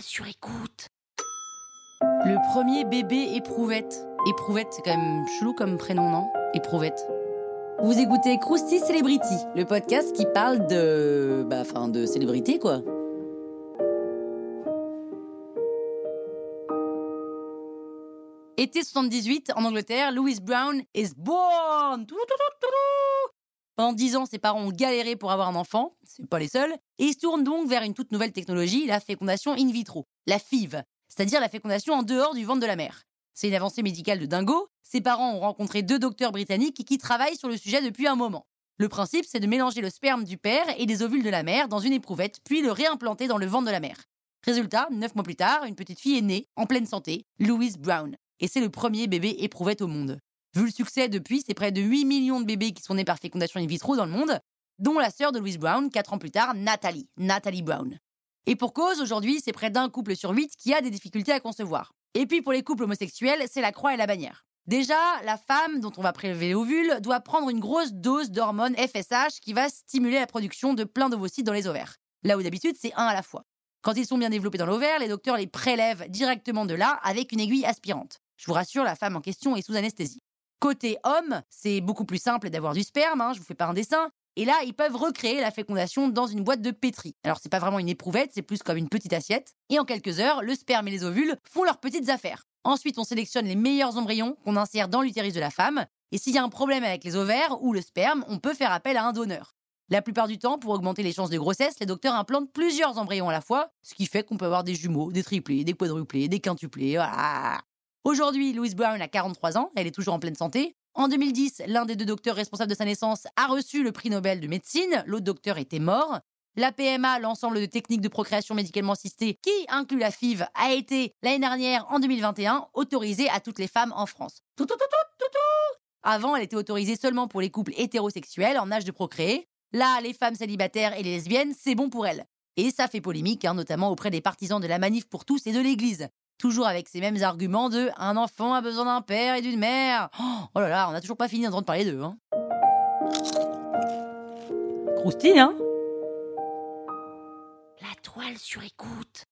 sur écoute. Le premier bébé éprouvette. Éprouvette, c'est quand même chelou comme prénom, non? Éprouvette. Vous écoutez Krusty Celebrity, le podcast qui parle de. Bah, enfin, de célébrité, quoi. Été 78, en Angleterre, Louis Brown is born Pendant 10 ans, ses parents ont galéré pour avoir un enfant, c'est pas les seuls, et ils se tournent donc vers une toute nouvelle technologie, la fécondation in vitro, la FIV, c'est-à-dire la fécondation en dehors du ventre de la mère. C'est une avancée médicale de dingo. Ses parents ont rencontré deux docteurs britanniques qui travaillent sur le sujet depuis un moment. Le principe, c'est de mélanger le sperme du père et les ovules de la mère dans une éprouvette, puis le réimplanter dans le ventre de la mère. Résultat, neuf mois plus tard, une petite fille est née, en pleine santé, Louise Brown. Et c'est le premier bébé éprouvette au monde. Vu le succès depuis, c'est près de 8 millions de bébés qui sont nés par fécondation in vitro dans le monde, dont la sœur de Louise Brown, 4 ans plus tard, Nathalie, Nathalie Brown. Et pour cause, aujourd'hui, c'est près d'un couple sur 8 qui a des difficultés à concevoir. Et puis pour les couples homosexuels, c'est la croix et la bannière. Déjà, la femme dont on va prélever les ovules doit prendre une grosse dose d'hormone FSH qui va stimuler la production de plein d'ovocytes dans les ovaires. Là où d'habitude, c'est un à la fois. Quand ils sont bien développés dans l'ovaire, les docteurs les prélèvent directement de là avec une aiguille aspirante. Je vous rassure, la femme en question est sous anesthésie. Côté homme, c'est beaucoup plus simple d'avoir du sperme, hein, je vous fais pas un dessin. Et là, ils peuvent recréer la fécondation dans une boîte de pétri. Alors, c'est pas vraiment une éprouvette, c'est plus comme une petite assiette. Et en quelques heures, le sperme et les ovules font leurs petites affaires. Ensuite, on sélectionne les meilleurs embryons qu'on insère dans l'utérus de la femme. Et s'il y a un problème avec les ovaires ou le sperme, on peut faire appel à un donneur. La plupart du temps, pour augmenter les chances de grossesse, les docteurs implantent plusieurs embryons à la fois, ce qui fait qu'on peut avoir des jumeaux, des triplés, des quadruplés, des quintuplés. Voilà. Aujourd'hui, Louise Brown a 43 ans, elle est toujours en pleine santé. En 2010, l'un des deux docteurs responsables de sa naissance a reçu le prix Nobel de médecine, l'autre docteur était mort. La PMA, l'ensemble de techniques de procréation médicalement assistée, qui inclut la FIV, a été l'année dernière, en 2021, autorisée à toutes les femmes en France. Tout, tout, tout, Avant, elle était autorisée seulement pour les couples hétérosexuels en âge de procréer. Là, les femmes célibataires et les lesbiennes, c'est bon pour elles. Et ça fait polémique, hein, notamment auprès des partisans de la manif pour tous et de l'Église. Toujours avec ces mêmes arguments de un enfant a besoin d'un père et d'une mère. Oh là là, on n'a toujours pas fini d'entendre parler d'eux. Hein. Croustille, hein? La toile sur écoute.